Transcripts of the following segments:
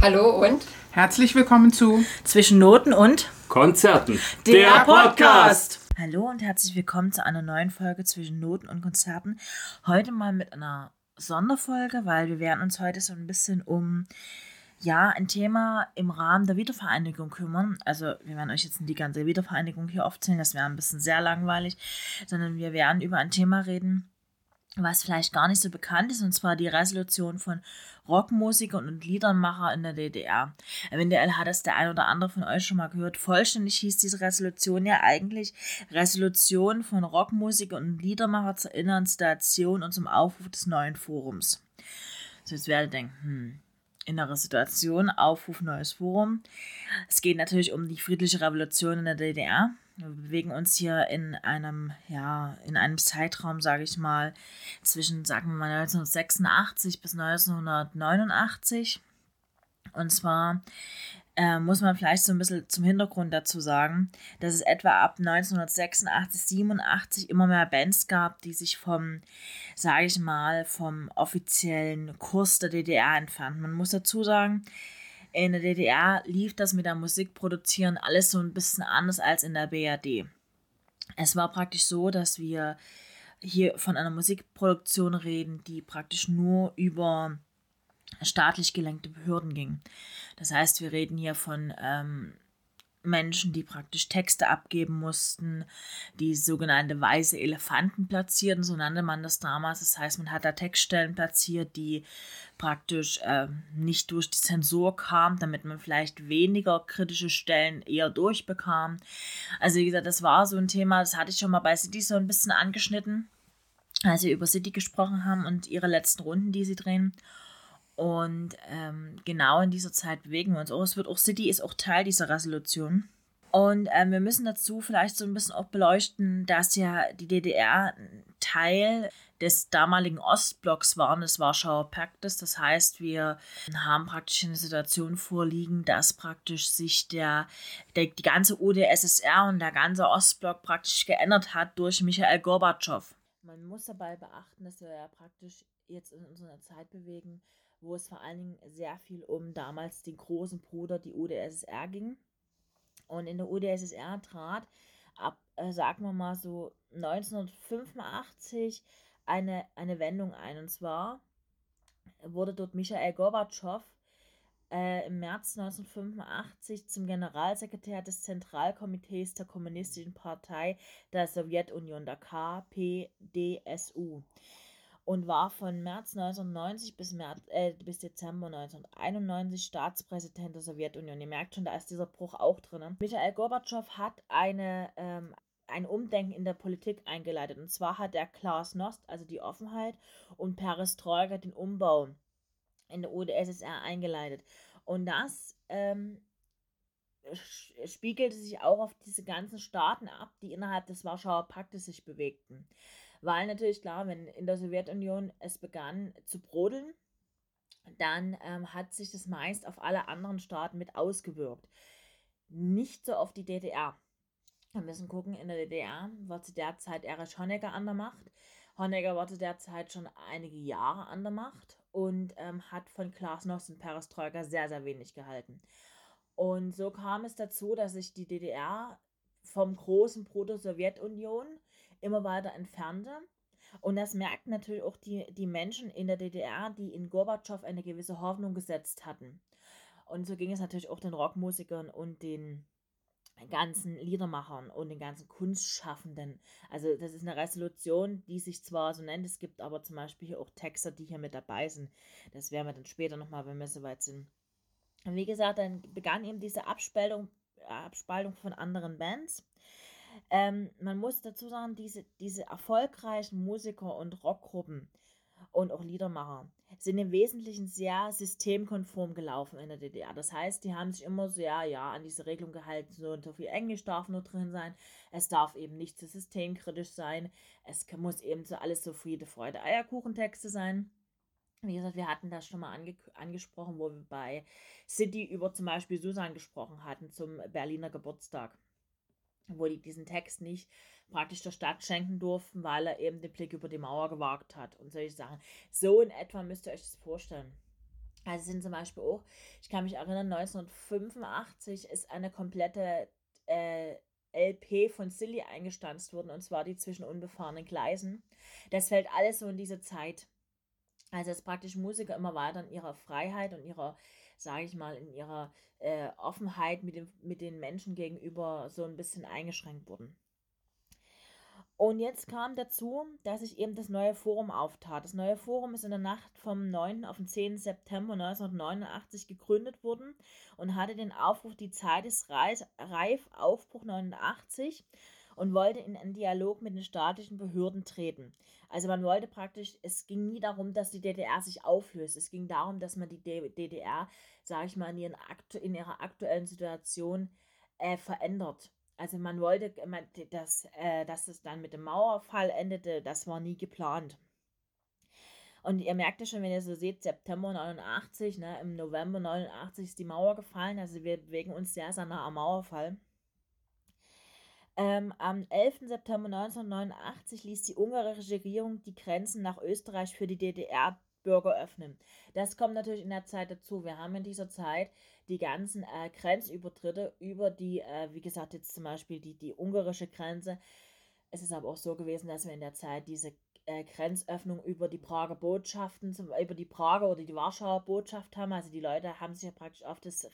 Hallo und Herzlich willkommen zu Zwischen Noten und Konzerten. der Podcast. Hallo und herzlich willkommen zu einer neuen Folge zwischen Noten und Konzerten. Heute mal mit einer Sonderfolge, weil wir werden uns heute so ein bisschen um ja, ein Thema im Rahmen der Wiedervereinigung kümmern. Also wir werden euch jetzt nicht die ganze Wiedervereinigung hier aufzählen, das wäre ein bisschen sehr langweilig, sondern wir werden über ein Thema reden, was vielleicht gar nicht so bekannt ist, und zwar die Resolution von Rockmusikern und Liedermacher in der DDR. Eventuell hat es der ein oder andere von euch schon mal gehört. Vollständig hieß diese Resolution ja eigentlich Resolution von Rockmusikern und Liedermacher zur inneren Situation und zum Aufruf des neuen Forums. So, jetzt werdet ihr denken, hm, innere Situation, Aufruf, neues Forum. Es geht natürlich um die friedliche Revolution in der DDR. Wir bewegen uns hier in einem, ja, in einem Zeitraum, sage ich mal, zwischen, sagen wir mal, 1986 bis 1989. Und zwar äh, muss man vielleicht so ein bisschen zum Hintergrund dazu sagen, dass es etwa ab 1986, 87 immer mehr Bands gab, die sich vom, sage ich mal, vom offiziellen Kurs der DDR entfernten. Man muss dazu sagen, in der DDR lief das mit der Musikproduzieren alles so ein bisschen anders als in der BRD. Es war praktisch so, dass wir hier von einer Musikproduktion reden, die praktisch nur über staatlich gelenkte Behörden ging. Das heißt, wir reden hier von ähm, Menschen, die praktisch Texte abgeben mussten, die sogenannte weiße Elefanten platzierten, so nannte man das damals. Das heißt, man hat da Textstellen platziert, die praktisch äh, nicht durch die Zensur kamen, damit man vielleicht weniger kritische Stellen eher durchbekam. Also wie gesagt, das war so ein Thema, das hatte ich schon mal bei City so ein bisschen angeschnitten, als wir über City gesprochen haben und ihre letzten Runden, die sie drehen. Und ähm, genau in dieser Zeit bewegen wir uns auch. Es wird auch City ist auch Teil dieser Resolution. Und ähm, wir müssen dazu vielleicht so ein bisschen auch beleuchten, dass ja die DDR Teil des damaligen Ostblocks war, des Warschauer Paktes. Das heißt, wir haben praktisch eine Situation vorliegen, dass praktisch sich der, der die ganze UdSSR und der ganze Ostblock praktisch geändert hat durch Michael Gorbatschow. Man muss dabei beachten, dass wir ja praktisch jetzt in unserer Zeit bewegen, wo es vor allen Dingen sehr viel um damals den großen Bruder, die UdSSR ging. Und in der UdSSR trat ab, äh, sagen wir mal so 1985 eine, eine Wendung ein. Und zwar wurde dort Michael Gorbatschow äh, im März 1985 zum Generalsekretär des Zentralkomitees der Kommunistischen Partei der Sowjetunion, der KPDSU und war von März 1990 bis, März, äh, bis Dezember 1991 Staatspräsident der Sowjetunion. Ihr merkt schon, da ist dieser Bruch auch drin. Michael Gorbatschow hat eine, ähm, ein Umdenken in der Politik eingeleitet. Und zwar hat er Glasnost, also die Offenheit, und Perestroika, den Umbau in der UdSSR eingeleitet. Und das ähm, spiegelte sich auch auf diese ganzen Staaten ab, die innerhalb des Warschauer Paktes sich bewegten. Weil natürlich klar, wenn in der Sowjetunion es begann zu brodeln, dann ähm, hat sich das meist auf alle anderen Staaten mit ausgewirkt. Nicht so auf die DDR. Wir müssen gucken, in der DDR war zu der Zeit Erich Honecker an der Macht. Honecker war zu der Zeit schon einige Jahre an der Macht und ähm, hat von Glasnost und Perestroika sehr, sehr wenig gehalten. Und so kam es dazu, dass sich die DDR vom großen Bruder Sowjetunion immer weiter entfernte. Und das merkten natürlich auch die, die Menschen in der DDR, die in Gorbatschow eine gewisse Hoffnung gesetzt hatten. Und so ging es natürlich auch den Rockmusikern und den ganzen Liedermachern und den ganzen Kunstschaffenden. Also das ist eine Resolution, die sich zwar so nennt, es gibt aber zum Beispiel hier auch Texter, die hier mit dabei sind. Das werden wir dann später nochmal, wenn wir soweit sind. Und wie gesagt, dann begann eben diese Abspaltung, Abspaltung von anderen Bands. Ähm, man muss dazu sagen, diese, diese erfolgreichen Musiker und Rockgruppen und auch Liedermacher sind im Wesentlichen sehr systemkonform gelaufen in der DDR. Das heißt, die haben sich immer sehr ja, an diese Regelung gehalten, so und so viel Englisch darf nur drin sein, es darf eben nicht zu systemkritisch sein, es muss eben so alles so Friede, Freude, Eierkuchentexte sein. Wie gesagt, wir hatten das schon mal ange angesprochen, wo wir bei City über zum Beispiel Susan gesprochen hatten zum Berliner Geburtstag wo die diesen Text nicht praktisch der Stadt schenken durften, weil er eben den Blick über die Mauer gewagt hat und solche Sachen. So in etwa müsst ihr euch das vorstellen. Also sind zum Beispiel auch, ich kann mich erinnern, 1985 ist eine komplette äh, LP von Silly eingestanzt worden, und zwar die zwischen unbefahrenen Gleisen. Das fällt alles so in diese Zeit. Also dass praktisch Musiker immer weiter in ihrer Freiheit und ihrer, sage ich mal, in ihrer äh, Offenheit mit, dem, mit den Menschen gegenüber so ein bisschen eingeschränkt wurden. Und jetzt kam dazu, dass sich eben das neue Forum auftat. Das neue Forum ist in der Nacht vom 9. auf den 10. September 1989 gegründet worden und hatte den Aufruf, die Zeit ist reif, Aufbruch 89 und wollte in einen Dialog mit den staatlichen Behörden treten. Also man wollte praktisch, es ging nie darum, dass die DDR sich auflöst. Es ging darum, dass man die DDR, sage ich mal, in, ihren, in ihrer aktuellen Situation äh, verändert. Also man wollte, dass, äh, dass es dann mit dem Mauerfall endete, das war nie geplant. Und ihr merkt ja schon, wenn ihr so seht, September 89, ne, im November 89 ist die Mauer gefallen, also wir bewegen uns sehr, sehr nah am Mauerfall. Ähm, am 11. September 1989 ließ die ungarische Regierung die Grenzen nach Österreich für die DDR Bürger öffnen. Das kommt natürlich in der Zeit dazu. Wir haben in dieser Zeit die ganzen äh, Grenzübertritte über die, äh, wie gesagt, jetzt zum Beispiel die, die ungarische Grenze. Es ist aber auch so gewesen, dass wir in der Zeit diese äh, Grenzöffnung über die Prager Botschaften, zum, über die Prager oder die Warschauer Botschaft haben. Also die Leute haben sich ja praktisch auf das,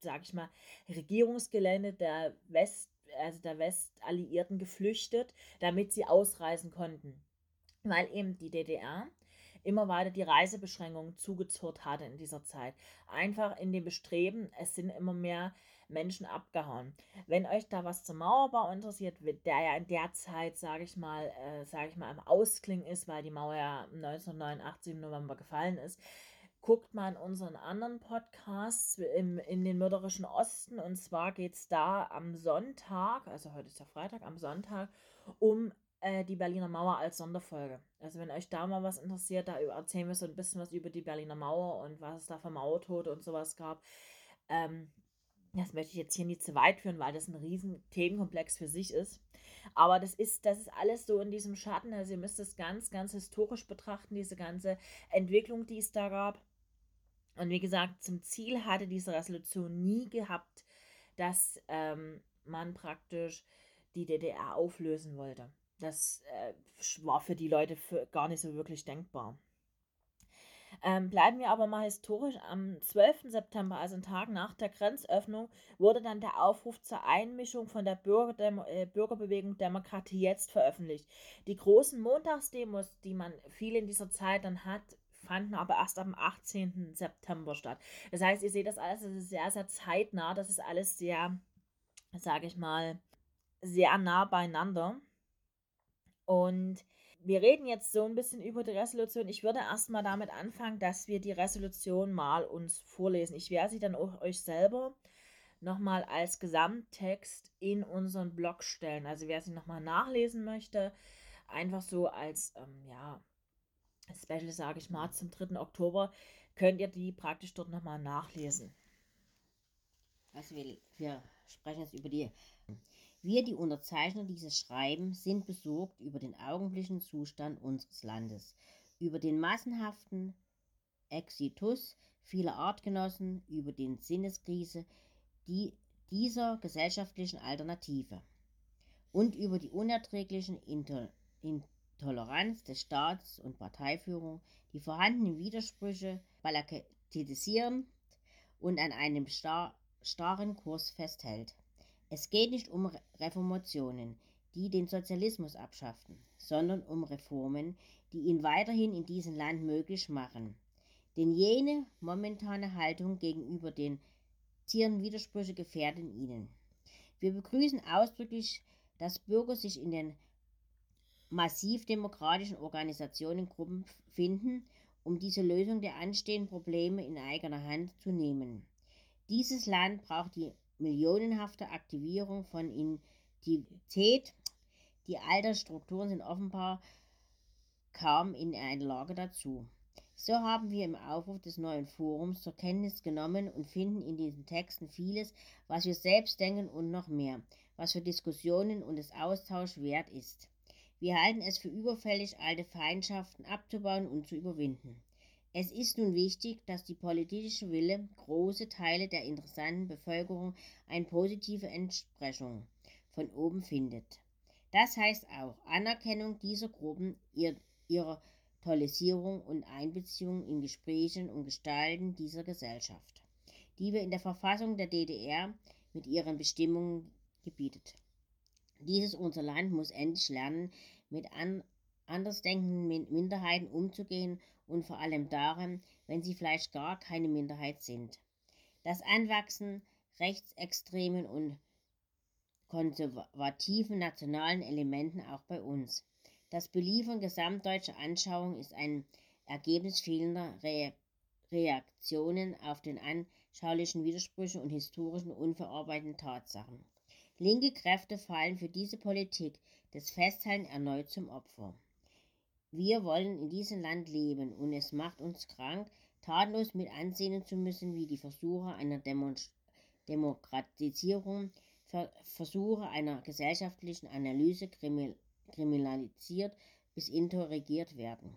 sag ich mal, Regierungsgelände der West, also der Westalliierten geflüchtet, damit sie ausreisen konnten. Weil eben die DDR immer weiter die Reisebeschränkungen zugezurrt hatte in dieser Zeit. Einfach in dem Bestreben, es sind immer mehr Menschen abgehauen. Wenn euch da was zum Mauerbau interessiert, der ja in der Zeit, sage ich mal, äh, sage ich mal, am Ausklingen ist, weil die Mauer ja 1989 im November gefallen ist, guckt mal in unseren anderen Podcasts im, in den mörderischen Osten. Und zwar geht es da am Sonntag, also heute ist ja Freitag, am Sonntag, um äh, die Berliner Mauer als Sonderfolge. Also wenn euch da mal was interessiert, da erzählen wir so ein bisschen was über die Berliner Mauer und was es da für Mauertote und sowas gab. Ähm, das möchte ich jetzt hier nicht zu weit führen, weil das ein riesen Themenkomplex für sich ist. Aber das ist, das ist alles so in diesem Schatten. Also ihr müsst es ganz, ganz historisch betrachten, diese ganze Entwicklung, die es da gab. Und wie gesagt, zum Ziel hatte diese Resolution nie gehabt, dass ähm, man praktisch die DDR auflösen wollte. Das äh, war für die Leute für gar nicht so wirklich denkbar. Ähm, bleiben wir aber mal historisch. Am 12. September, also einen Tag nach der Grenzöffnung, wurde dann der Aufruf zur Einmischung von der Bürgerdemo äh, Bürgerbewegung Demokratie jetzt veröffentlicht. Die großen Montagsdemos, die man viel in dieser Zeit dann hat, fanden aber erst am 18. September statt. Das heißt, ihr seht das alles, das ist sehr, sehr zeitnah, das ist alles sehr, sage ich mal, sehr nah beieinander. Und wir reden jetzt so ein bisschen über die Resolution. Ich würde erstmal damit anfangen, dass wir die Resolution mal uns vorlesen. Ich werde sie dann auch euch selber nochmal als Gesamttext in unseren Blog stellen. Also wer sie nochmal nachlesen möchte, einfach so als, ähm, ja, Special, sage ich mal, zum 3. Oktober, könnt ihr die praktisch dort nochmal nachlesen. Also wir, wir sprechen jetzt über die wir, die Unterzeichner dieses Schreibens, sind besorgt über den augenblicklichen Zustand unseres Landes, über den massenhaften Exitus vieler Artgenossen, über die Sinneskrise die, dieser gesellschaftlichen Alternative und über die unerträglichen Intoleranz des Staats und Parteiführung, die vorhandenen Widersprüche bagatellisieren und an einem star starren Kurs festhält. Es geht nicht um Reformationen, die den Sozialismus abschafften, sondern um Reformen, die ihn weiterhin in diesem Land möglich machen. Denn jene momentane Haltung gegenüber den Tieren Widersprüche gefährden ihnen. Wir begrüßen ausdrücklich, dass Bürger sich in den massiv demokratischen Organisationen Gruppen finden, um diese Lösung der anstehenden Probleme in eigener Hand zu nehmen. Dieses Land braucht die millionenhafte Aktivierung von Intivität. Die alten Strukturen sind offenbar kaum in einer Lage dazu. So haben wir im Aufruf des neuen Forums zur Kenntnis genommen und finden in diesen Texten vieles, was wir selbst denken und noch mehr, was für Diskussionen und des Austauschs wert ist. Wir halten es für überfällig, alte Feindschaften abzubauen und zu überwinden. Es ist nun wichtig, dass die politische Wille große Teile der interessanten Bevölkerung eine positive Entsprechung von oben findet. Das heißt auch Anerkennung dieser Gruppen, ihr, ihrer Tolerisierung und Einbeziehung in Gesprächen und Gestalten dieser Gesellschaft, die wir in der Verfassung der DDR mit ihren Bestimmungen gebietet. Dieses unser Land muss endlich lernen, mit an, andersdenkenden Minderheiten umzugehen und vor allem darin, wenn sie vielleicht gar keine Minderheit sind. Das Anwachsen rechtsextremen und konservativen nationalen Elementen auch bei uns. Das Beliefern gesamtdeutscher Anschauung ist ein Ergebnis fehlender Re Reaktionen auf den anschaulichen Widersprüchen und historischen unverarbeiteten Tatsachen. Linke Kräfte fallen für diese Politik des Festhalten erneut zum Opfer. Wir wollen in diesem Land leben und es macht uns krank, tatenlos mit ansehen zu müssen, wie die Versuche einer Demo Demokratisierung Versuche einer gesellschaftlichen Analyse kriminalisiert bis interrogiert werden.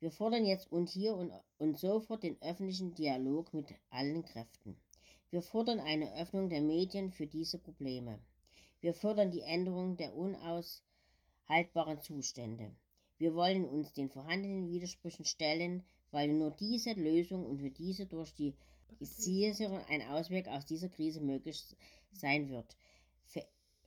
Wir fordern jetzt und hier und, und sofort den öffentlichen Dialog mit allen Kräften. Wir fordern eine Öffnung der Medien für diese Probleme. Wir fordern die Änderung der unaushaltbaren Zustände. Wir wollen uns den vorhandenen Widersprüchen stellen, weil nur diese Lösung und für diese durch die Zielsicherung ein Ausweg aus dieser Krise möglich sein wird.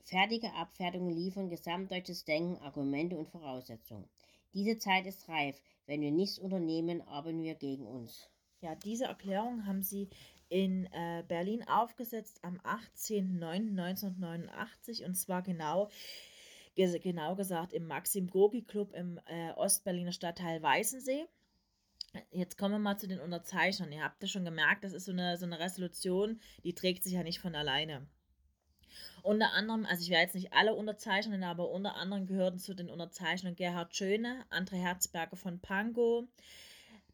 Fertige Abfertigungen liefern gesamtdeutsches Denken, Argumente und Voraussetzungen. Diese Zeit ist reif. Wenn wir nichts unternehmen, arbeiten wir gegen uns. Ja, diese Erklärung haben sie in äh, Berlin aufgesetzt am 18.09.1989 und zwar genau, genau gesagt im Maxim Gorki Club im äh, Ostberliner Stadtteil Weißensee. Jetzt kommen wir mal zu den Unterzeichnern. Ihr habt ja schon gemerkt, das ist so eine, so eine Resolution, die trägt sich ja nicht von alleine. Unter anderem, also ich werde jetzt nicht alle unterzeichnen, aber unter anderem gehörten zu den Unterzeichnern Gerhard Schöne, André Herzberger von Pango,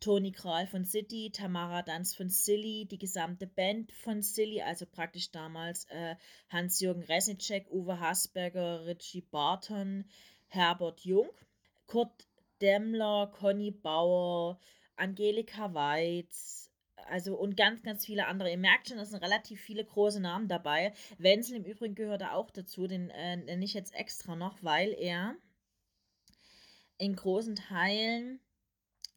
Toni Kral von City, Tamara Danz von Silly, die gesamte Band von Silly, also praktisch damals äh, Hans-Jürgen Resnicek, Uwe Hasberger, Richie Barton, Herbert Jung, Kurt Demmler, Conny Bauer, Angelika Weitz, also und ganz, ganz viele andere. Ihr merkt schon, es sind relativ viele große Namen dabei. Wenzel im Übrigen gehört auch dazu, den äh, nenne ich jetzt extra noch, weil er in großen Teilen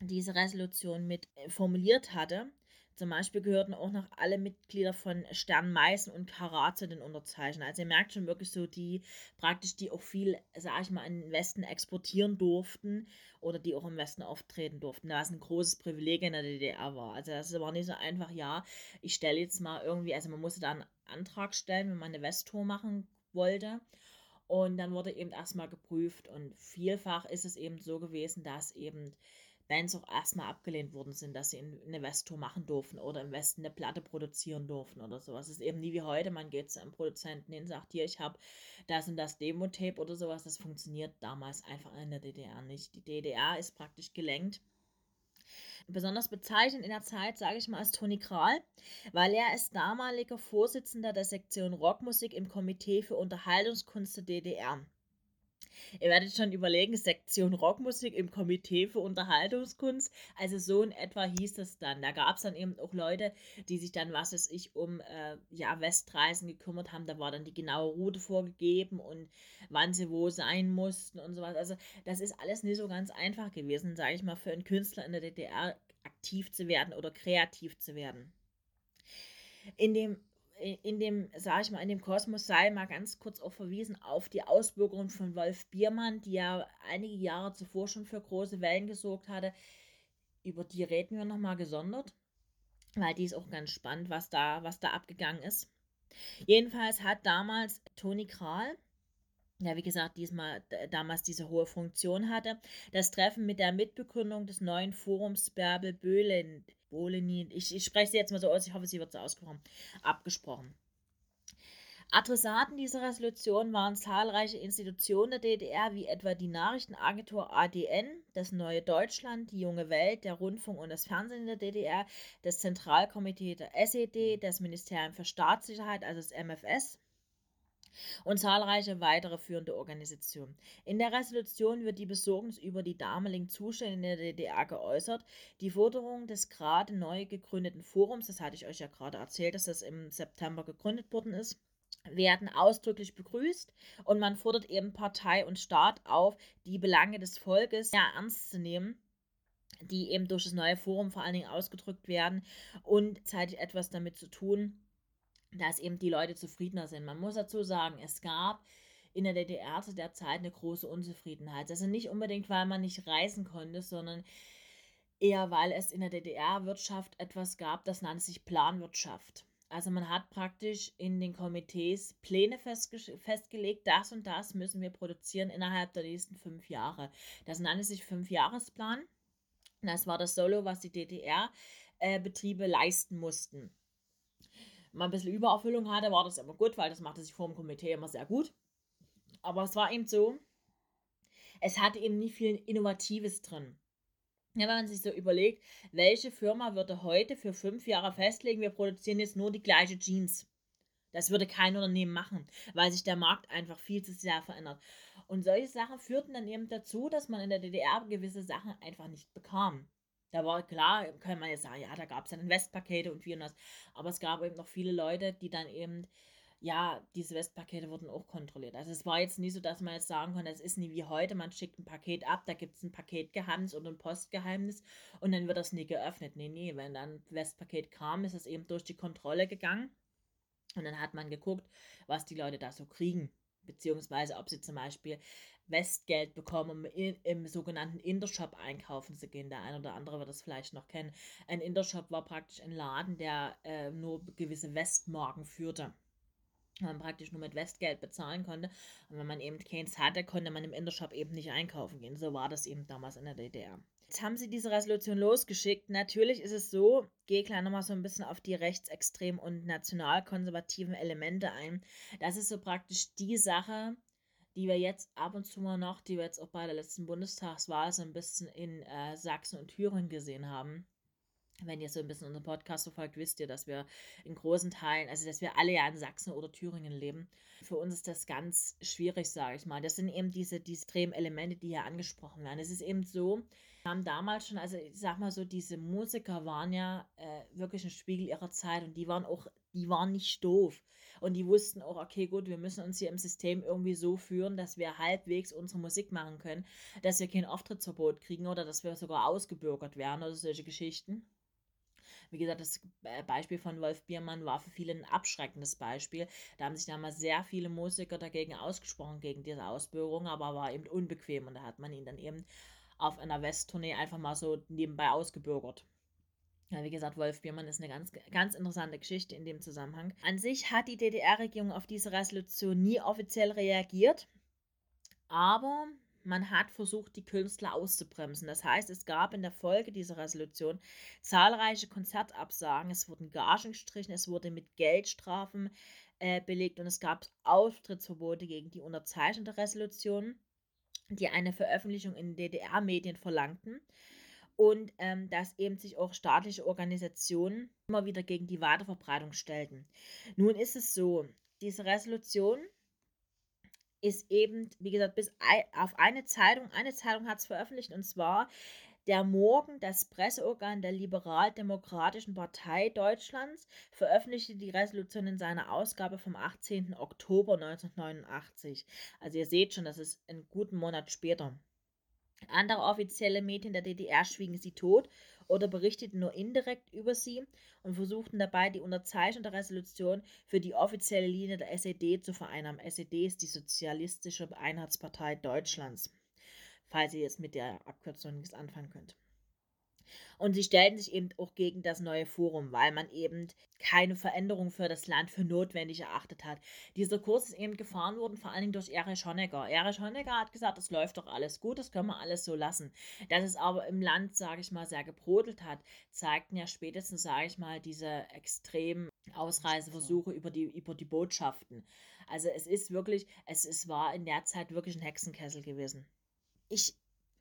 diese Resolution mit äh, formuliert hatte. Zum Beispiel gehörten auch noch alle Mitglieder von Stern Meißen und Karat zu den Unterzeichnern. Also ihr merkt schon wirklich so die, praktisch die auch viel, sag ich mal, in den Westen exportieren durften oder die auch im Westen auftreten durften, was ein großes Privileg in der DDR war. Also das war nicht so einfach, ja, ich stelle jetzt mal irgendwie, also man musste da einen Antrag stellen, wenn man eine Westtour machen wollte. Und dann wurde eben erstmal geprüft und vielfach ist es eben so gewesen, dass eben Bands auch erstmal abgelehnt worden sind, dass sie eine Westtour machen durften oder im Westen eine Platte produzieren durften oder sowas. Es ist eben nie wie heute, man geht zu einem Produzenten hin sagt, hier, ich habe das und das Demo-Tape oder sowas. Das funktioniert damals einfach in der DDR nicht. Die DDR ist praktisch gelenkt. Besonders bezeichnend in der Zeit, sage ich mal, ist Toni Kral, weil er ist damaliger Vorsitzender der Sektion Rockmusik im Komitee für Unterhaltungskunst der DDR. Ihr werdet schon überlegen, Sektion Rockmusik im Komitee für Unterhaltungskunst. Also so in etwa hieß es dann. Da gab es dann eben auch Leute, die sich dann, was weiß ich, um äh, ja, Westreisen gekümmert haben. Da war dann die genaue Route vorgegeben und wann sie wo sein mussten und sowas. Also das ist alles nicht so ganz einfach gewesen, sage ich mal, für einen Künstler in der DDR aktiv zu werden oder kreativ zu werden. In dem in dem, sage ich mal, in dem Kosmos sei mal ganz kurz auch verwiesen auf die Auswirkungen von Wolf Biermann, die ja einige Jahre zuvor schon für große Wellen gesorgt hatte. Über die reden wir nochmal gesondert, weil die ist auch ganz spannend, was da, was da abgegangen ist. Jedenfalls hat damals Toni Kral, ja, wie gesagt, diesmal damals diese hohe Funktion hatte, das Treffen mit der Mitbegründung des neuen Forums Bärbel Böhlen Boleni, ich, ich spreche sie jetzt mal so aus, ich hoffe, sie wird so ausgesprochen, abgesprochen. Adressaten dieser Resolution waren zahlreiche Institutionen der DDR, wie etwa die Nachrichtenagentur ADN, das Neue Deutschland, die Junge Welt, der Rundfunk und das Fernsehen der DDR, das Zentralkomitee der SED, das Ministerium für Staatssicherheit, also das MFS, und zahlreiche weitere führende Organisationen. In der Resolution wird die Besorgnis über die damaligen Zustände in der DDR geäußert. Die Forderung des gerade neu gegründeten Forums, das hatte ich euch ja gerade erzählt, dass das im September gegründet worden ist, werden ausdrücklich begrüßt und man fordert eben Partei und Staat auf, die Belange des Volkes ja, ernst zu nehmen die eben durch das neue Forum vor allen Dingen ausgedrückt werden und zeitig etwas damit zu tun, dass eben die Leute zufriedener sind. Man muss dazu sagen, es gab in der DDR zu der Zeit eine große Unzufriedenheit. Also nicht unbedingt, weil man nicht reisen konnte, sondern eher, weil es in der DDR-Wirtschaft etwas gab, das nannte sich Planwirtschaft. Also man hat praktisch in den Komitees Pläne festge festgelegt, das und das müssen wir produzieren innerhalb der nächsten fünf Jahre. Das nannte sich Fünfjahresplan. Das war das Solo, was die DDR-Betriebe äh, leisten mussten mal ein bisschen Übererfüllung hatte, war das immer gut, weil das machte sich vor dem Komitee immer sehr gut. Aber es war eben so, es hatte eben nicht viel Innovatives drin. Ja, wenn man sich so überlegt, welche Firma würde heute für fünf Jahre festlegen, wir produzieren jetzt nur die gleiche Jeans. Das würde kein Unternehmen machen, weil sich der Markt einfach viel zu sehr verändert. Und solche Sachen führten dann eben dazu, dass man in der DDR gewisse Sachen einfach nicht bekam. Da war klar, kann man jetzt sagen, ja, da gab es dann Investpakete und wie und das. Aber es gab eben noch viele Leute, die dann eben, ja, diese Westpakete wurden auch kontrolliert. Also es war jetzt nie so, dass man jetzt sagen konnte, es ist nie wie heute, man schickt ein Paket ab, da gibt es ein Paketgeheimnis oder ein Postgeheimnis und dann wird das nie geöffnet. Nee, nee, wenn dann ein Westpaket kam, ist es eben durch die Kontrolle gegangen. Und dann hat man geguckt, was die Leute da so kriegen beziehungsweise ob sie zum Beispiel Westgeld bekommen, um in, im sogenannten Intershop einkaufen zu gehen. Der eine oder andere wird das vielleicht noch kennen. Ein Intershop war praktisch ein Laden, der äh, nur gewisse Westmarken führte. Man praktisch nur mit Westgeld bezahlen konnte. Und wenn man eben keins hatte, konnte man im Intershop eben nicht einkaufen gehen. So war das eben damals in der DDR. Jetzt haben sie diese Resolution losgeschickt. Natürlich ist es so, gehe gleich nochmal so ein bisschen auf die rechtsextremen und nationalkonservativen Elemente ein. Das ist so praktisch die Sache, die wir jetzt ab und zu mal noch, die wir jetzt auch bei der letzten Bundestagswahl so ein bisschen in äh, Sachsen und Thüringen gesehen haben. Wenn ihr so ein bisschen unseren Podcast verfolgt, wisst ihr, dass wir in großen Teilen, also dass wir alle ja in Sachsen oder Thüringen leben. Für uns ist das ganz schwierig, sage ich mal. Das sind eben diese, diese extremen Elemente, die hier angesprochen werden. Es ist eben so, haben damals schon, also ich sag mal so, diese Musiker waren ja äh, wirklich ein Spiegel ihrer Zeit und die waren auch, die waren nicht doof. Und die wussten auch, okay, gut, wir müssen uns hier im System irgendwie so führen, dass wir halbwegs unsere Musik machen können, dass wir kein Auftrittsverbot kriegen oder dass wir sogar ausgebürgert werden oder solche Geschichten. Wie gesagt, das äh, Beispiel von Wolf Biermann war für viele ein abschreckendes Beispiel. Da haben sich damals sehr viele Musiker dagegen ausgesprochen, gegen diese Ausbürgerung, aber war eben unbequem und da hat man ihn dann eben auf einer Westtournee einfach mal so nebenbei ausgebürgert. Ja, wie gesagt, Wolf Biermann ist eine ganz, ganz interessante Geschichte in dem Zusammenhang. An sich hat die DDR-Regierung auf diese Resolution nie offiziell reagiert, aber man hat versucht, die Künstler auszubremsen. Das heißt, es gab in der Folge dieser Resolution zahlreiche Konzertabsagen, es wurden Gagen gestrichen, es wurde mit Geldstrafen äh, belegt und es gab Auftrittsverbote gegen die Unterzeichner der Resolution, die eine Veröffentlichung in DDR-Medien verlangten und ähm, dass eben sich auch staatliche Organisationen immer wieder gegen die Weiterverbreitung stellten. Nun ist es so, diese Resolution ist eben, wie gesagt, bis auf eine Zeitung, eine Zeitung hat es veröffentlicht und zwar der Morgen, das Presseorgan der Liberaldemokratischen Partei Deutschlands, veröffentlichte die Resolution in seiner Ausgabe vom 18. Oktober 1989. Also ihr seht schon, das ist einen guten Monat später. Andere offizielle Medien der DDR schwiegen sie tot oder berichteten nur indirekt über sie und versuchten dabei, die Unterzeichnung der Resolution für die offizielle Linie der SED zu vereinnahmen. SED ist die Sozialistische Einheitspartei Deutschlands, falls ihr jetzt mit der Abkürzung nichts anfangen könnt. Und sie stellten sich eben auch gegen das neue Forum, weil man eben keine Veränderung für das Land für notwendig erachtet hat. Dieser Kurs ist eben gefahren worden, vor allen Dingen durch Erich Honecker. Erich Honecker hat gesagt, das läuft doch alles gut, das können wir alles so lassen. Dass es aber im Land, sage ich mal, sehr gebrodelt hat, zeigten ja spätestens, sage ich mal, diese extremen Ausreiseversuche über die, über die Botschaften. Also es ist wirklich, es, es war in der Zeit wirklich ein Hexenkessel gewesen. Ich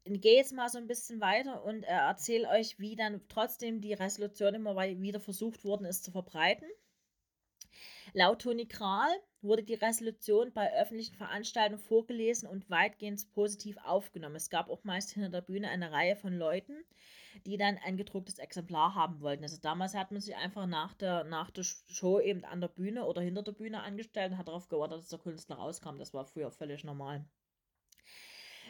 gehe jetzt mal so ein bisschen weiter und äh, erzähle euch, wie dann trotzdem die Resolution immer wieder versucht worden ist zu verbreiten. Laut Toni Kral wurde die Resolution bei öffentlichen Veranstaltungen vorgelesen und weitgehend positiv aufgenommen. Es gab auch meist hinter der Bühne eine Reihe von Leuten, die dann ein gedrucktes Exemplar haben wollten. Also damals hat man sich einfach nach der, nach der Show eben an der Bühne oder hinter der Bühne angestellt und hat darauf gewartet, dass der Künstler rauskam. Das war früher völlig normal.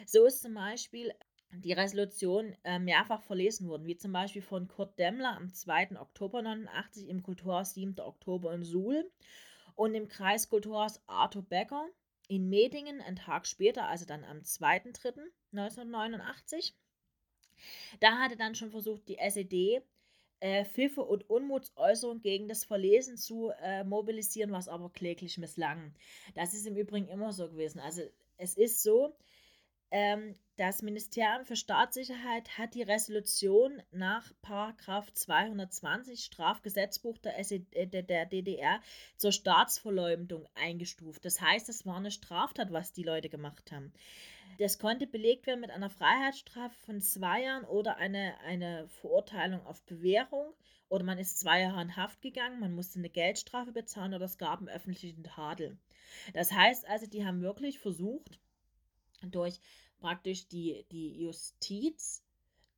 So ist zum Beispiel die Resolution äh, mehrfach verlesen worden, wie zum Beispiel von Kurt Demmler am 2. Oktober 1989 im Kulturhaus 7. Oktober in Suhl und im Kreiskulturhaus Arthur Becker in Medingen einen Tag später, also dann am 2.3.1989. Da hatte dann schon versucht, die SED äh, Pfiffe und Unmutsäußerungen gegen das Verlesen zu äh, mobilisieren, was aber kläglich misslang. Das ist im Übrigen immer so gewesen. Also es ist so, ähm, das Ministerium für Staatssicherheit hat die Resolution nach 220 Strafgesetzbuch der, äh, der, DDR zur Staatsverleumdung eingestuft. Das heißt, es war eine Straftat, was die Leute gemacht haben. Das konnte belegt werden mit einer Freiheitsstrafe von zwei Jahren oder eine, eine Verurteilung auf Bewährung oder man ist zwei Jahre in Haft gegangen, man musste eine Geldstrafe bezahlen oder es gab einen öffentlichen Tadel. Das heißt also, die haben wirklich versucht, durch praktisch die, die Justiz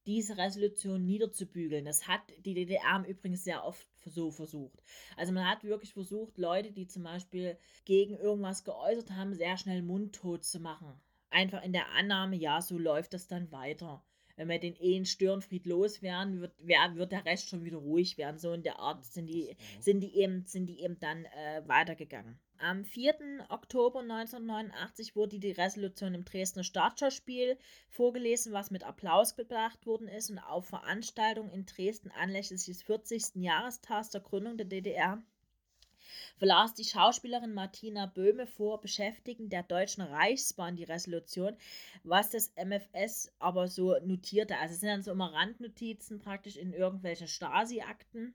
diese Resolution niederzubügeln. Das hat die DDR im Übrigen sehr oft so versucht. Also man hat wirklich versucht, Leute, die zum Beispiel gegen irgendwas geäußert haben, sehr schnell mundtot zu machen. Einfach in der Annahme, ja, so läuft das dann weiter. Wenn wir den Ehen Störenfried loswerden, wird, wird der Rest schon wieder ruhig werden. So in der Art sind die, sind die, eben, sind die eben dann äh, weitergegangen. Am 4. Oktober 1989 wurde die Resolution im Dresdner Staatsschauspiel vorgelesen, was mit Applaus bedacht worden ist und auf Veranstaltungen in Dresden anlässlich des 40. Jahrestags der Gründung der DDR verlas die Schauspielerin Martina Böhme vor Beschäftigten der Deutschen Reichsbahn die Resolution, was das MFS aber so notierte. Also es sind dann so immer Randnotizen praktisch in irgendwelchen Stasi-Akten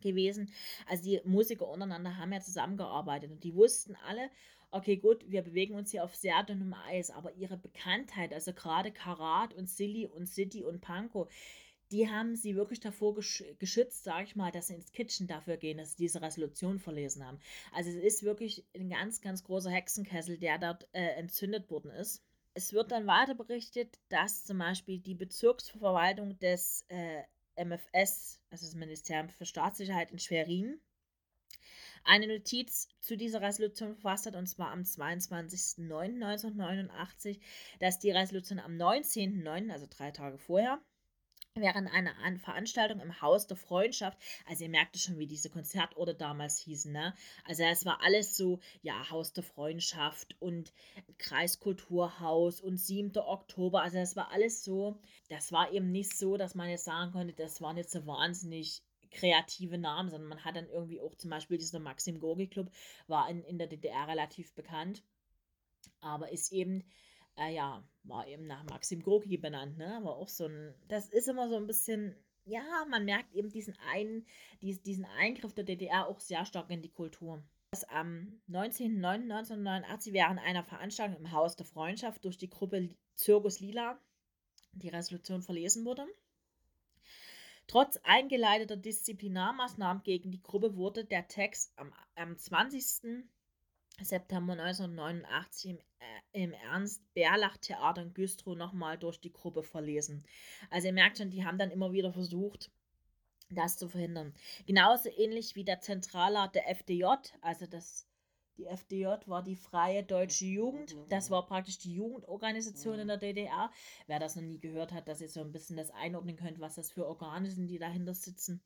gewesen. Also die Musiker untereinander haben ja zusammengearbeitet und die wussten alle, okay, gut, wir bewegen uns hier auf sehr dünnem Eis, aber ihre Bekanntheit, also gerade Karat und Silly und City und Panko, die haben sie wirklich davor gesch geschützt, sage ich mal, dass sie ins Kitchen dafür gehen, dass sie diese Resolution verlesen haben. Also es ist wirklich ein ganz, ganz großer Hexenkessel, der dort äh, entzündet worden ist. Es wird dann weiter berichtet, dass zum Beispiel die Bezirksverwaltung des äh, MFS, also das Ministerium für Staatssicherheit in Schwerin, eine Notiz zu dieser Resolution verfasst hat, und zwar am 22.09.1989, dass die Resolution am 19.09., also drei Tage vorher, während einer Veranstaltung im Haus der Freundschaft, also ihr merkt schon, wie diese Konzertorte damals hießen, ne? Also es war alles so, ja, Haus der Freundschaft und Kreiskulturhaus und 7. Oktober, also es war alles so, das war eben nicht so, dass man jetzt sagen konnte, das waren jetzt so wahnsinnig kreative Namen, sondern man hat dann irgendwie auch zum Beispiel dieser Maxim Gorgi Club, war in, in der DDR relativ bekannt, aber ist eben äh, ja, war eben nach Maxim Gorki benannt, ne? Aber auch so ein, das ist immer so ein bisschen, ja, man merkt eben diesen einen, dies, diesen Eingriff der DDR auch sehr stark in die Kultur. Das am 19.09.1989 während einer Veranstaltung im Haus der Freundschaft durch die Gruppe Zirkus Lila die Resolution verlesen wurde. Trotz eingeleiteter Disziplinarmaßnahmen gegen die Gruppe wurde der Text am, am 20. September 1989 im, im Ernst-Berlach-Theater in Güstrow nochmal durch die Gruppe verlesen. Also ihr merkt schon, die haben dann immer wieder versucht, das zu verhindern. Genauso ähnlich wie der Zentralrat der FDJ, also das die FDJ war die Freie Deutsche Jugend. Das war praktisch die Jugendorganisation in der DDR. Wer das noch nie gehört hat, dass ihr so ein bisschen das einordnen könnt, was das für Organe sind, die dahinter sitzen,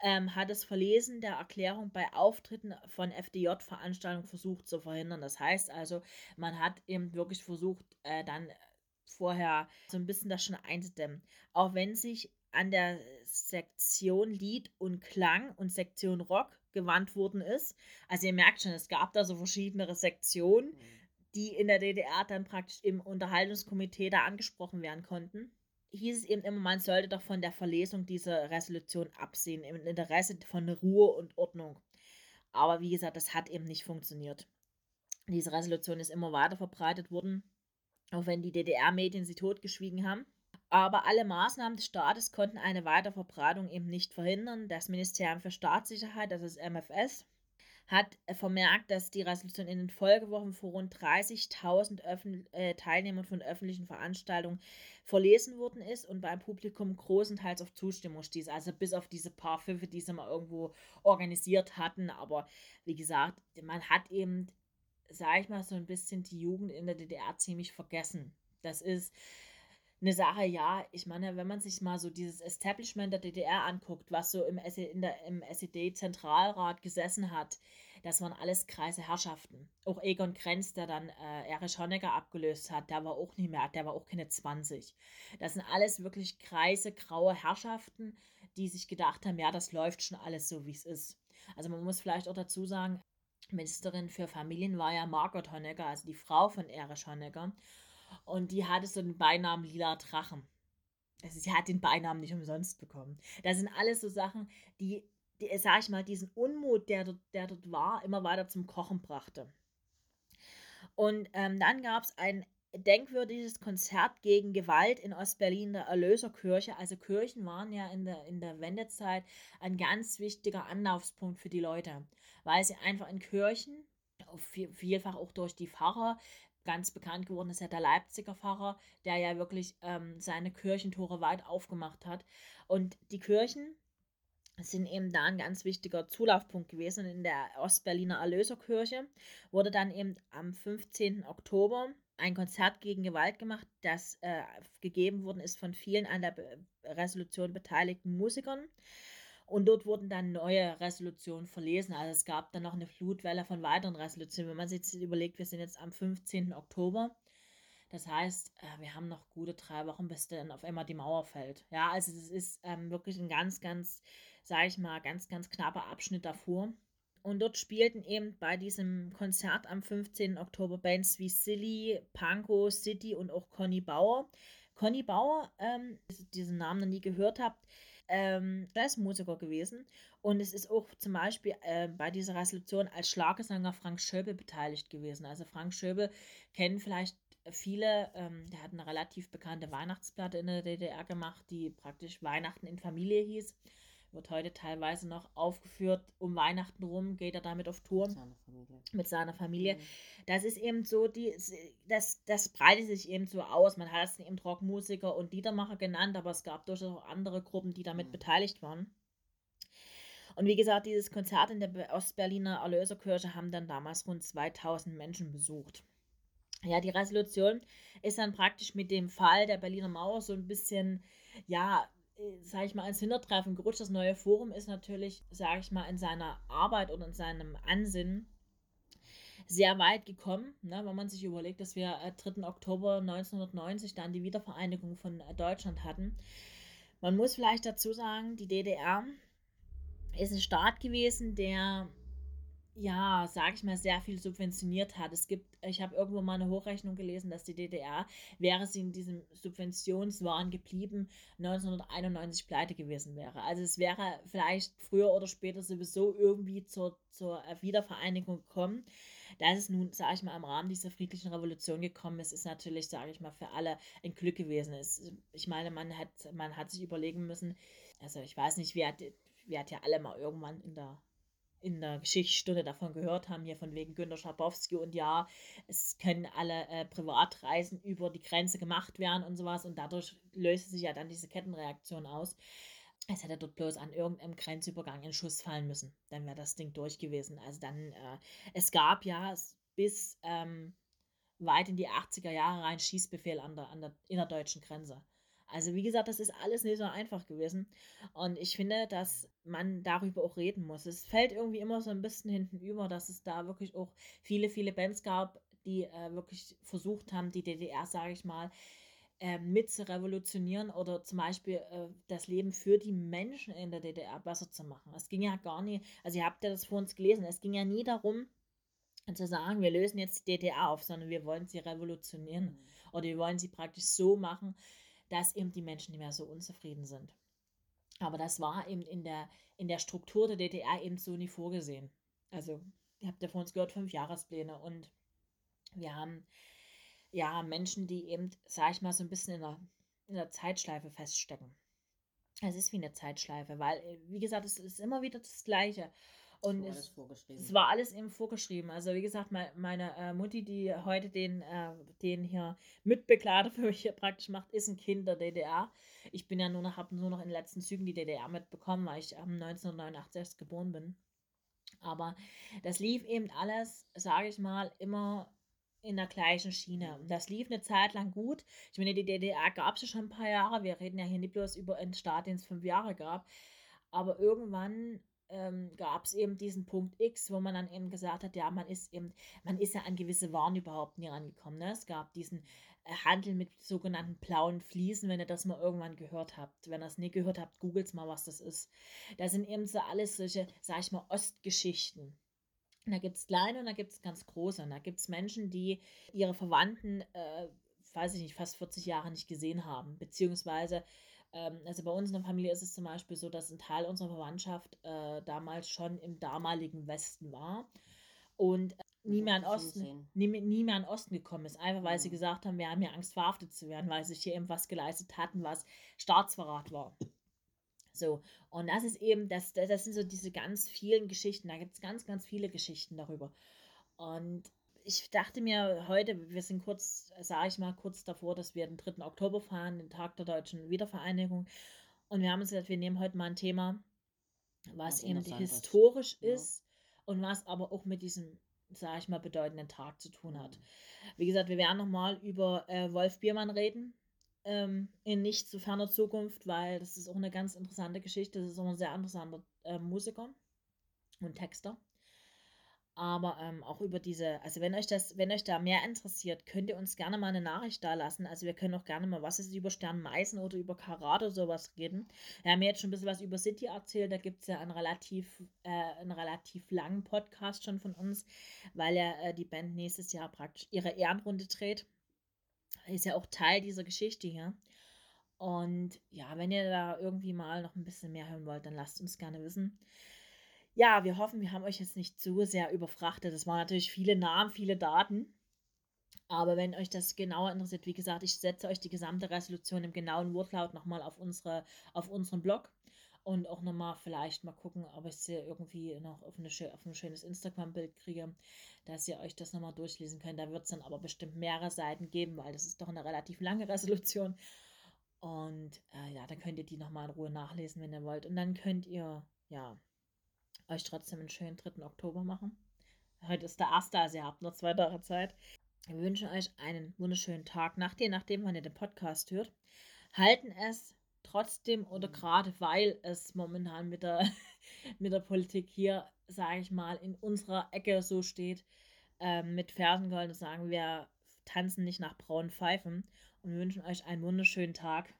ähm, hat das Verlesen der Erklärung bei Auftritten von FDJ-Veranstaltungen versucht zu verhindern. Das heißt also, man hat eben wirklich versucht, äh, dann vorher so ein bisschen das schon einzudämmen. Auch wenn sich an der Sektion Lied und Klang und Sektion Rock gewandt worden ist. Also ihr merkt schon, es gab da so verschiedene Sektionen, mhm. die in der DDR dann praktisch im Unterhaltungskomitee da angesprochen werden konnten. Hieß es eben immer, man sollte doch von der Verlesung dieser Resolution absehen, im Interesse von Ruhe und Ordnung. Aber wie gesagt, das hat eben nicht funktioniert. Diese Resolution ist immer weiter verbreitet worden, auch wenn die DDR-Medien sie totgeschwiegen haben. Aber alle Maßnahmen des Staates konnten eine Weiterverbreitung eben nicht verhindern. Das Ministerium für Staatssicherheit, das ist MFS, hat äh, vermerkt, dass die Resolution in den Folgewochen vor rund 30.000 äh, Teilnehmern von öffentlichen Veranstaltungen verlesen worden ist und beim Publikum großenteils auf Zustimmung stieß. Also bis auf diese paar Pfiffe, die sie mal irgendwo organisiert hatten. Aber wie gesagt, man hat eben, sag ich mal, so ein bisschen die Jugend in der DDR ziemlich vergessen. Das ist eine Sache, ja, ich meine, wenn man sich mal so dieses Establishment der DDR anguckt, was so im, in der, im SED-Zentralrat gesessen hat, das waren alles Kreise Herrschaften. Auch Egon Krenz, der dann äh, Erich Honecker abgelöst hat, der war auch nicht mehr, der war auch keine 20. Das sind alles wirklich Kreise, graue Herrschaften, die sich gedacht haben, ja, das läuft schon alles so, wie es ist. Also man muss vielleicht auch dazu sagen, Ministerin für Familien war ja Margot Honecker, also die Frau von Erich Honecker. Und die hatte so den Beinamen Lila Drachen. Also sie hat den Beinamen nicht umsonst bekommen. Das sind alles so Sachen, die, die sag ich mal, diesen Unmut, der dort, der dort war, immer weiter zum Kochen brachte. Und ähm, dann gab es ein denkwürdiges Konzert gegen Gewalt in Ostberlin der Erlöserkirche. Also Kirchen waren ja in der, in der Wendezeit ein ganz wichtiger Anlaufspunkt für die Leute, weil sie einfach in Kirchen, vielfach auch durch die Pfarrer, ganz bekannt geworden ist ja der Leipziger Pfarrer, der ja wirklich ähm, seine Kirchentore weit aufgemacht hat. Und die Kirchen sind eben da ein ganz wichtiger Zulaufpunkt gewesen. In der Ostberliner Erlöserkirche wurde dann eben am 15. Oktober ein Konzert gegen Gewalt gemacht, das äh, gegeben worden ist von vielen an der Be Resolution beteiligten Musikern. Und dort wurden dann neue Resolutionen verlesen. Also es gab dann noch eine Flutwelle von weiteren Resolutionen. Wenn man sich jetzt überlegt, wir sind jetzt am 15. Oktober. Das heißt, äh, wir haben noch gute drei Wochen, bis dann auf einmal die Mauer fällt. Ja, also es ist ähm, wirklich ein ganz, ganz, sage ich mal, ganz, ganz knapper Abschnitt davor. Und dort spielten eben bei diesem Konzert am 15. Oktober Bands wie Silly, Panko, City und auch Conny Bauer. Conny Bauer, ähm, diesen Namen noch nie gehört habt, ähm, Jazzmusiker gewesen. Und es ist auch zum Beispiel äh, bei dieser Resolution als Schlagersänger Frank Schöbel beteiligt gewesen. Also Frank Schöbel kennen vielleicht viele, ähm, der hat eine relativ bekannte Weihnachtsplatte in der DDR gemacht, die praktisch Weihnachten in Familie hieß wird heute teilweise noch aufgeführt. Um Weihnachten rum geht er damit auf Tour. Mit seiner Familie. Mit seiner Familie. Mhm. Das ist eben so, die, das, das breitet sich eben so aus. Man hat es eben Rockmusiker und Liedermacher genannt, aber es gab durchaus auch andere Gruppen, die damit mhm. beteiligt waren. Und wie gesagt, dieses Konzert in der Ostberliner Erlöserkirche haben dann damals rund 2000 Menschen besucht. Ja, die Resolution ist dann praktisch mit dem Fall der Berliner Mauer so ein bisschen, ja, sage ich mal, ins Hintertreffen gerutscht. Das neue Forum ist natürlich, sage ich mal, in seiner Arbeit und in seinem Ansinnen sehr weit gekommen, ne, wenn man sich überlegt, dass wir äh, 3. Oktober 1990 dann die Wiedervereinigung von äh, Deutschland hatten. Man muss vielleicht dazu sagen, die DDR ist ein Staat gewesen, der ja, sage ich mal, sehr viel subventioniert hat. Es gibt, ich habe irgendwo mal eine Hochrechnung gelesen, dass die DDR, wäre sie in diesem Subventionswahn geblieben, 1991 pleite gewesen wäre. Also es wäre vielleicht früher oder später sowieso irgendwie zur, zur Wiedervereinigung gekommen. Dass es nun, sage ich mal, im Rahmen dieser friedlichen Revolution gekommen ist, ist natürlich, sage ich mal, für alle ein Glück gewesen. Es, ich meine, man hat, man hat sich überlegen müssen, also ich weiß nicht, wer hat, wer hat ja alle mal irgendwann in der in der Geschichtsstunde davon gehört haben, hier von wegen Günter Schabowski und ja, es können alle äh, Privatreisen über die Grenze gemacht werden und sowas und dadurch löste sich ja dann diese Kettenreaktion aus. Es hätte dort bloß an irgendeinem Grenzübergang ein Schuss fallen müssen. Dann wäre das Ding durch gewesen. Also dann, äh, es gab ja bis ähm, weit in die 80er Jahre rein Schießbefehl an der, an der innerdeutschen Grenze. Also wie gesagt, das ist alles nicht so einfach gewesen. Und ich finde, dass man darüber auch reden muss. Es fällt irgendwie immer so ein bisschen hinten über, dass es da wirklich auch viele, viele Bands gab, die äh, wirklich versucht haben, die DDR, sage ich mal, äh, mit zu revolutionieren oder zum Beispiel äh, das Leben für die Menschen in der DDR besser zu machen. Es ging ja gar nicht, also ihr habt ja das vor uns gelesen, es ging ja nie darum, zu sagen, wir lösen jetzt die DDR auf, sondern wir wollen sie revolutionieren mhm. oder wir wollen sie praktisch so machen, dass eben die Menschen nicht mehr so unzufrieden sind. Aber das war eben in der, in der Struktur der DDR eben so nie vorgesehen. Also, ihr habt ja von uns gehört, fünf Jahrespläne und wir haben ja Menschen, die eben, sag ich mal, so ein bisschen in der, in der Zeitschleife feststecken. Es ist wie eine Zeitschleife, weil, wie gesagt, es ist immer wieder das Gleiche. Und es, es, es, war alles eben vorgeschrieben. Also wie gesagt, mein, meine äh, Mutti, die heute den, äh, den hier Mitbegleiter für mich hier praktisch macht, ist ein Kind der DDR. Ich bin ja nur noch, habe nur noch in den letzten Zügen die DDR mitbekommen, weil ich ähm, 1989 erst geboren bin. Aber das lief eben alles, sage ich mal, immer in der gleichen Schiene. Und das lief eine Zeit lang gut. Ich meine, die DDR gab es ja schon ein paar Jahre. Wir reden ja hier nicht bloß über einen Staat, den es fünf Jahre gab. Aber irgendwann ähm, gab es eben diesen Punkt X, wo man dann eben gesagt hat, ja, man ist eben, man ist ja an gewisse Waren überhaupt nie rangekommen. Ne? Es gab diesen äh, Handel mit sogenannten blauen Fliesen, wenn ihr das mal irgendwann gehört habt. Wenn ihr es nie gehört habt, googelt mal, was das ist. Da sind eben so alles solche, sag ich mal, Ostgeschichten. Und da gibt es kleine und da gibt es ganz große. Und da gibt es Menschen, die ihre Verwandten, äh, weiß ich nicht, fast 40 Jahre nicht gesehen haben. Beziehungsweise ähm, also bei uns in der Familie ist es zum Beispiel so, dass ein Teil unserer Verwandtschaft äh, damals schon im damaligen Westen war und äh, nie mehr, in Osten, nie, nie mehr in Osten gekommen ist. Einfach weil mhm. sie gesagt haben, wir haben ja Angst, verhaftet zu werden, weil sie hier eben was geleistet hatten, was Staatsverrat war. So, und das ist eben, das, das sind so diese ganz vielen Geschichten. Da gibt es ganz, ganz viele Geschichten darüber. Und ich dachte mir heute, wir sind kurz, sage ich mal, kurz davor, dass wir den 3. Oktober fahren, den Tag der deutschen Wiedervereinigung. Und wir haben uns gesagt, wir nehmen heute mal ein Thema, was, was eben historisch ist ja. und was aber auch mit diesem, sage ich mal, bedeutenden Tag zu tun hat. Wie gesagt, wir werden nochmal über äh, Wolf Biermann reden. Ähm, in nicht zu ferner Zukunft, weil das ist auch eine ganz interessante Geschichte. Das ist auch ein sehr interessanter äh, Musiker und Texter aber ähm, auch über diese, also wenn euch das, wenn euch da mehr interessiert, könnt ihr uns gerne mal eine Nachricht da lassen. Also wir können auch gerne mal, was ist über Sternmeisen oder über Karat oder sowas reden. Wir haben jetzt schon ein bisschen was über City erzählt, da gibt es ja einen relativ, äh, einen relativ langen Podcast schon von uns, weil ja äh, die Band nächstes Jahr praktisch ihre Ehrenrunde dreht. Ist ja auch Teil dieser Geschichte hier. Und ja, wenn ihr da irgendwie mal noch ein bisschen mehr hören wollt, dann lasst uns gerne wissen. Ja, wir hoffen, wir haben euch jetzt nicht zu sehr überfrachtet. Das waren natürlich viele Namen, viele Daten. Aber wenn euch das genauer interessiert, wie gesagt, ich setze euch die gesamte Resolution im genauen Wortlaut nochmal auf, unsere, auf unseren Blog und auch nochmal vielleicht mal gucken, ob ich sie irgendwie noch auf, eine, auf ein schönes Instagram-Bild kriege, dass ihr euch das nochmal durchlesen könnt. Da wird es dann aber bestimmt mehrere Seiten geben, weil das ist doch eine relativ lange Resolution. Und äh, ja, dann könnt ihr die nochmal in Ruhe nachlesen, wenn ihr wollt. Und dann könnt ihr, ja, euch trotzdem einen schönen 3. Oktober machen. Heute ist der 1., also ihr habt noch zwei Tage Zeit. Wir wünschen euch einen wunderschönen Tag. Nachdem, nachdem man den Podcast hört, halten es trotzdem oder gerade weil es momentan mit der, mit der Politik hier, sage ich mal, in unserer Ecke so steht, äh, mit Fersengold und sagen, wir tanzen nicht nach braunen Pfeifen und wir wünschen euch einen wunderschönen Tag.